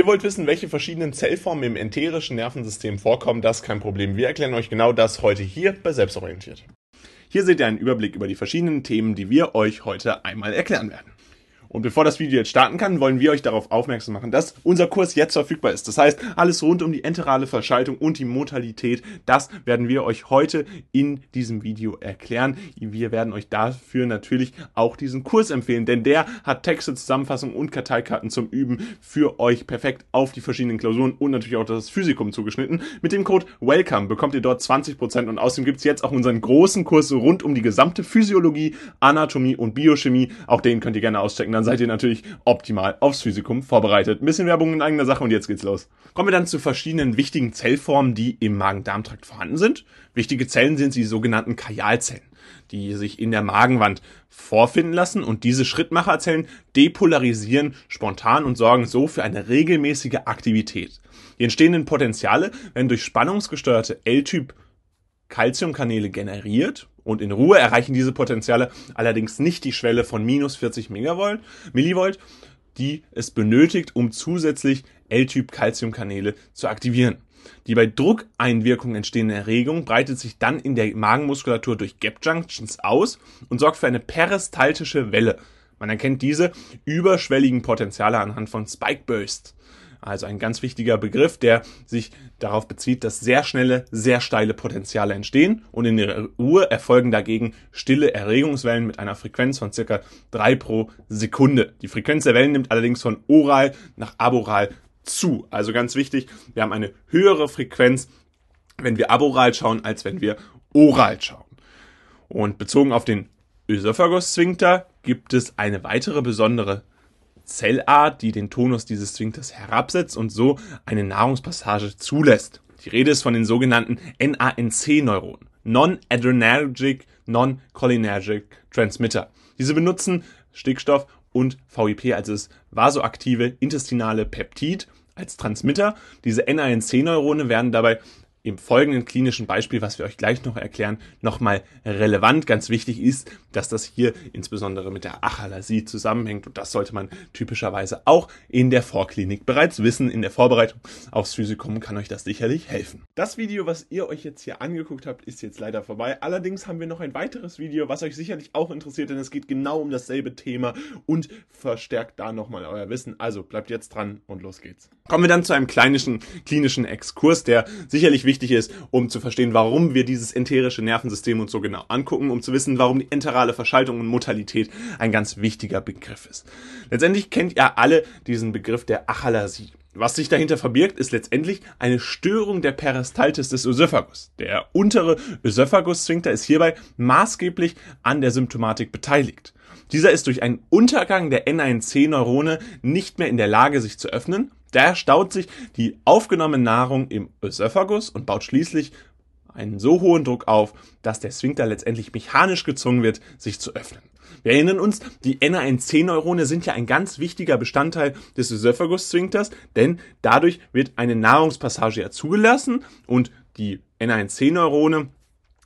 Ihr wollt wissen, welche verschiedenen Zellformen im enterischen Nervensystem vorkommen, das ist kein Problem. Wir erklären euch genau das heute hier bei Selbstorientiert. Hier seht ihr einen Überblick über die verschiedenen Themen, die wir euch heute einmal erklären werden. Und bevor das Video jetzt starten kann, wollen wir euch darauf aufmerksam machen, dass unser Kurs jetzt verfügbar ist. Das heißt, alles rund um die enterale Verschaltung und die Modalität, das werden wir euch heute in diesem Video erklären. Wir werden euch dafür natürlich auch diesen Kurs empfehlen, denn der hat Texte, Zusammenfassungen und Karteikarten zum Üben für euch perfekt auf die verschiedenen Klausuren und natürlich auch das Physikum zugeschnitten. Mit dem Code WELCOME bekommt ihr dort 20% und außerdem gibt's jetzt auch unseren großen Kurs rund um die gesamte Physiologie, Anatomie und Biochemie. Auch den könnt ihr gerne auschecken dann seid ihr natürlich optimal aufs Physikum vorbereitet. Ein bisschen Werbung in eigener Sache und jetzt geht's los. Kommen wir dann zu verschiedenen wichtigen Zellformen, die im Magen-Darm-Trakt vorhanden sind. Wichtige Zellen sind die sogenannten Kajalzellen, die sich in der Magenwand vorfinden lassen und diese Schrittmacherzellen depolarisieren spontan und sorgen so für eine regelmäßige Aktivität. Die entstehenden Potenziale werden durch spannungsgesteuerte L-Typ Calciumkanäle generiert und in Ruhe erreichen diese Potenziale allerdings nicht die Schwelle von minus 40 Megavolt, Millivolt, die es benötigt, um zusätzlich L-Typ Calciumkanäle zu aktivieren. Die bei Druckeinwirkung entstehende Erregung breitet sich dann in der Magenmuskulatur durch Gap Junctions aus und sorgt für eine peristaltische Welle. Man erkennt diese überschwelligen Potenziale anhand von Spike Bursts. Also ein ganz wichtiger Begriff, der sich darauf bezieht, dass sehr schnelle, sehr steile Potenziale entstehen und in der Ruhe erfolgen dagegen stille Erregungswellen mit einer Frequenz von circa drei pro Sekunde. Die Frequenz der Wellen nimmt allerdings von oral nach aboral zu. Also ganz wichtig, wir haben eine höhere Frequenz, wenn wir aboral schauen, als wenn wir oral schauen. Und bezogen auf den Ösophagus-Sphinkter gibt es eine weitere besondere Zellart, die den Tonus dieses Sphinkters herabsetzt und so eine Nahrungspassage zulässt. Die Rede ist von den sogenannten NANC-Neuronen, Non-Adrenergic Non-Cholinergic Transmitter. Diese benutzen Stickstoff und VIP, also das vasoaktive intestinale Peptid, als Transmitter. Diese NANC-Neurone werden dabei im folgenden klinischen Beispiel, was wir euch gleich noch erklären, nochmal relevant. Ganz wichtig ist, dass das hier insbesondere mit der Achalasie zusammenhängt und das sollte man typischerweise auch in der Vorklinik bereits wissen. In der Vorbereitung aufs Physikum kann euch das sicherlich helfen. Das Video, was ihr euch jetzt hier angeguckt habt, ist jetzt leider vorbei. Allerdings haben wir noch ein weiteres Video, was euch sicherlich auch interessiert, denn es geht genau um dasselbe Thema und verstärkt da nochmal euer Wissen. Also bleibt jetzt dran und los geht's. Kommen wir dann zu einem kleinischen klinischen Exkurs, der sicherlich wichtig ist, um zu verstehen, warum wir dieses enterische Nervensystem uns so genau angucken, um zu wissen, warum die enterale Verschaltung und Motalität ein ganz wichtiger Begriff ist. Letztendlich kennt ihr alle diesen Begriff der Achalasie. Was sich dahinter verbirgt, ist letztendlich eine Störung der Peristaltis des Ösophagus. Der untere Ösophagus-Sphinkter ist hierbei maßgeblich an der Symptomatik beteiligt. Dieser ist durch einen Untergang der N1C-Neurone nicht mehr in der Lage, sich zu öffnen Daher staut sich die aufgenommene Nahrung im Ösophagus und baut schließlich einen so hohen Druck auf, dass der Sphinkter letztendlich mechanisch gezwungen wird, sich zu öffnen. Wir erinnern uns, die NANC-Neurone sind ja ein ganz wichtiger Bestandteil des Ösophagus-Sphinkters, denn dadurch wird eine Nahrungspassage ja zugelassen und die NANC-Neurone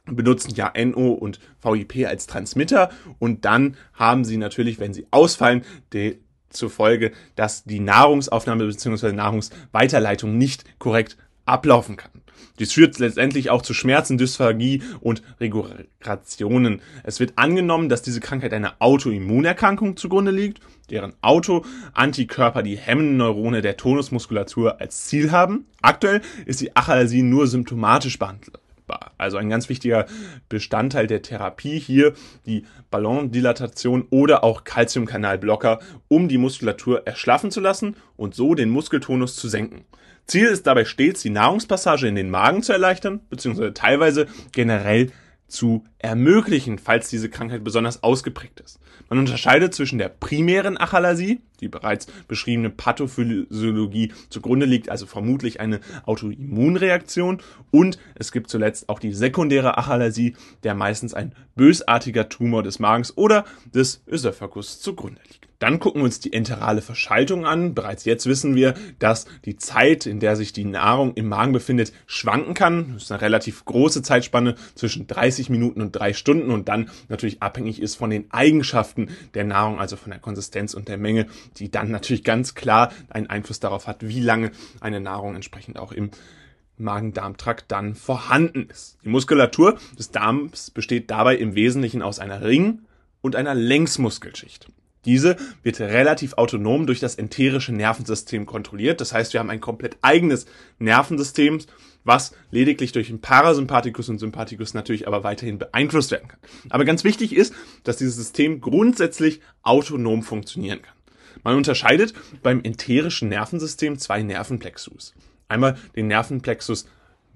benutzen ja NO und VIP als Transmitter und dann haben sie natürlich, wenn sie ausfallen, die, zur Folge, dass die Nahrungsaufnahme bzw. Nahrungsweiterleitung nicht korrekt ablaufen kann. Dies führt letztendlich auch zu Schmerzen, Dysphagie und Regulationen. Es wird angenommen, dass diese Krankheit einer Autoimmunerkrankung zugrunde liegt, deren Autoantikörper die hemmenden Neurone der Tonusmuskulatur als Ziel haben. Aktuell ist die Achalasie nur symptomatisch behandelt also ein ganz wichtiger Bestandteil der Therapie hier, die Ballondilatation oder auch Calciumkanalblocker, um die Muskulatur erschlaffen zu lassen und so den Muskeltonus zu senken. Ziel ist dabei stets, die Nahrungspassage in den Magen zu erleichtern, beziehungsweise teilweise generell zu ermöglichen, falls diese Krankheit besonders ausgeprägt ist. Man unterscheidet zwischen der primären Achalasie, die bereits beschriebene Pathophysiologie zugrunde liegt, also vermutlich eine Autoimmunreaktion, und es gibt zuletzt auch die sekundäre Achalasie, der meistens ein bösartiger Tumor des Magens oder des Ösophagus zugrunde liegt. Dann gucken wir uns die enterale Verschaltung an. Bereits jetzt wissen wir, dass die Zeit, in der sich die Nahrung im Magen befindet, schwanken kann. Das ist eine relativ große Zeitspanne zwischen 30 Minuten und drei Stunden und dann natürlich abhängig ist von den Eigenschaften der Nahrung, also von der Konsistenz und der Menge, die dann natürlich ganz klar einen Einfluss darauf hat, wie lange eine Nahrung entsprechend auch im Magen-Darm-Trakt dann vorhanden ist. Die Muskulatur des Darms besteht dabei im Wesentlichen aus einer Ring- und einer Längsmuskelschicht. Diese wird relativ autonom durch das enterische Nervensystem kontrolliert. Das heißt, wir haben ein komplett eigenes Nervensystem, was lediglich durch den Parasympathikus und Sympathikus natürlich aber weiterhin beeinflusst werden kann. Aber ganz wichtig ist, dass dieses System grundsätzlich autonom funktionieren kann. Man unterscheidet beim enterischen Nervensystem zwei Nervenplexus. Einmal den Nervenplexus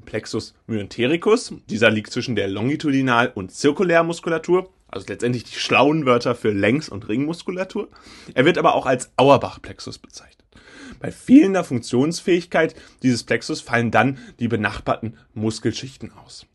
Plexus myentericus. Dieser liegt zwischen der Longitudinal- und Zirkulärmuskulatur, also letztendlich die schlauen Wörter für Längs- und Ringmuskulatur. Er wird aber auch als Auerbach-Plexus bezeichnet. Bei fehlender Funktionsfähigkeit dieses Plexus fallen dann die benachbarten Muskelschichten aus.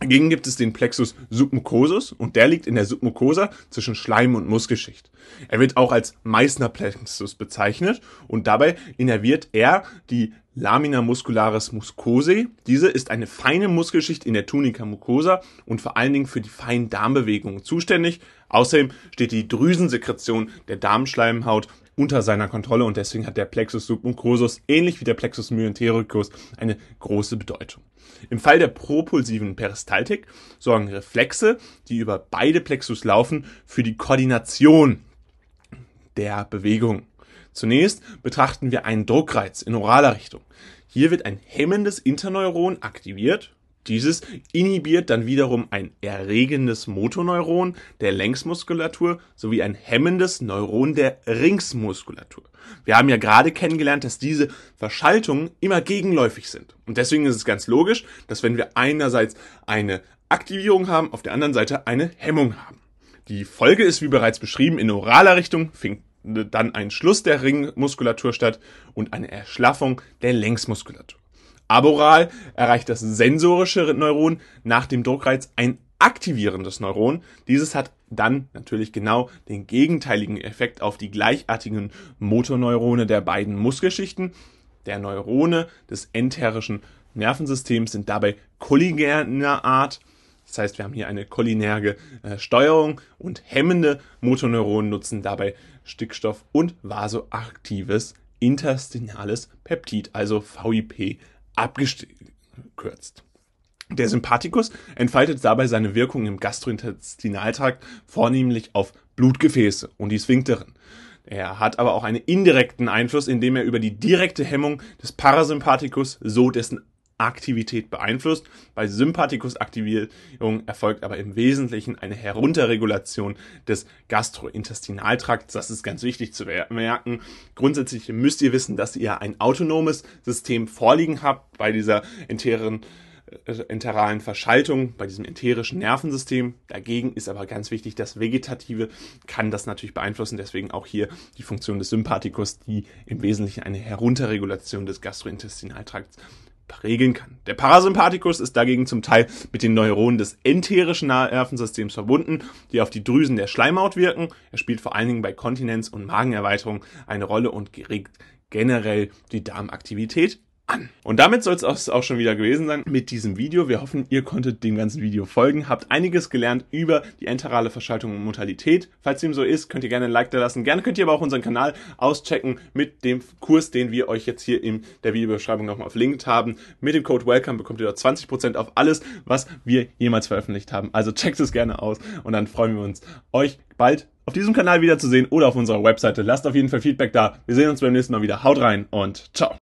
Dagegen gibt es den Plexus submucosus und der liegt in der Submucosa zwischen Schleim- und Muskelschicht. Er wird auch als Meissner Plexus bezeichnet und dabei innerviert er die Lamina muscularis mucosae. Diese ist eine feine Muskelschicht in der Tunica mucosa und vor allen Dingen für die feinen Darmbewegungen zuständig. Außerdem steht die Drüsensekretion der Darmschleimhaut unter seiner Kontrolle und deswegen hat der Plexus submucosus ähnlich wie der Plexus myentericus eine große Bedeutung. Im Fall der propulsiven Peristaltik sorgen Reflexe, die über beide Plexus laufen, für die Koordination der Bewegung. Zunächst betrachten wir einen Druckreiz in oraler Richtung. Hier wird ein hemmendes Interneuron aktiviert dieses inhibiert dann wiederum ein erregendes Motoneuron der Längsmuskulatur sowie ein hemmendes Neuron der Ringsmuskulatur. Wir haben ja gerade kennengelernt, dass diese Verschaltungen immer gegenläufig sind. Und deswegen ist es ganz logisch, dass wenn wir einerseits eine Aktivierung haben, auf der anderen Seite eine Hemmung haben. Die Folge ist, wie bereits beschrieben, in oraler Richtung findet dann ein Schluss der Ringmuskulatur statt und eine Erschlaffung der Längsmuskulatur. Aboral erreicht das sensorische Neuron nach dem Druckreiz ein aktivierendes Neuron. Dieses hat dann natürlich genau den gegenteiligen Effekt auf die gleichartigen Motorneurone der beiden Muskelschichten. Der Neurone des enterischen Nervensystems sind dabei kolligerner Art. Das heißt, wir haben hier eine cholinerge äh, Steuerung und hemmende Motoneuronen nutzen dabei Stickstoff und vasoaktives interstinales Peptid, also VIP abgekürzt. Der Sympathikus entfaltet dabei seine Wirkung im Gastrointestinaltrakt vornehmlich auf Blutgefäße und die Sphinkteren. Er hat aber auch einen indirekten Einfluss, indem er über die direkte Hemmung des Parasympathikus so dessen Aktivität beeinflusst. Bei Sympathikusaktivierung erfolgt aber im Wesentlichen eine Herunterregulation des Gastrointestinaltrakts. Das ist ganz wichtig zu merken. Grundsätzlich müsst ihr wissen, dass ihr ein autonomes System vorliegen habt bei dieser enteren äh, enteralen Verschaltung, bei diesem enterischen Nervensystem. Dagegen ist aber ganz wichtig, das Vegetative kann das natürlich beeinflussen. Deswegen auch hier die Funktion des Sympathikus, die im Wesentlichen eine Herunterregulation des Gastrointestinaltrakts regeln kann. Der Parasympathikus ist dagegen zum Teil mit den Neuronen des enterischen Nervensystems verbunden, die auf die Drüsen der Schleimhaut wirken. Er spielt vor allen Dingen bei Kontinenz und Magenerweiterung eine Rolle und regt generell die Darmaktivität an. Und damit soll es auch schon wieder gewesen sein mit diesem Video. Wir hoffen, ihr konntet dem ganzen Video folgen, habt einiges gelernt über die enterale Verschaltung und Modalität. Falls dem so ist, könnt ihr gerne ein Like da lassen. Gerne könnt ihr aber auch unseren Kanal auschecken mit dem Kurs, den wir euch jetzt hier in der Videobeschreibung nochmal verlinkt haben. Mit dem Code WELCOME bekommt ihr dort 20% auf alles, was wir jemals veröffentlicht haben. Also checkt es gerne aus und dann freuen wir uns, euch bald auf diesem Kanal wiederzusehen oder auf unserer Webseite. Lasst auf jeden Fall Feedback da. Wir sehen uns beim nächsten Mal wieder. Haut rein und ciao.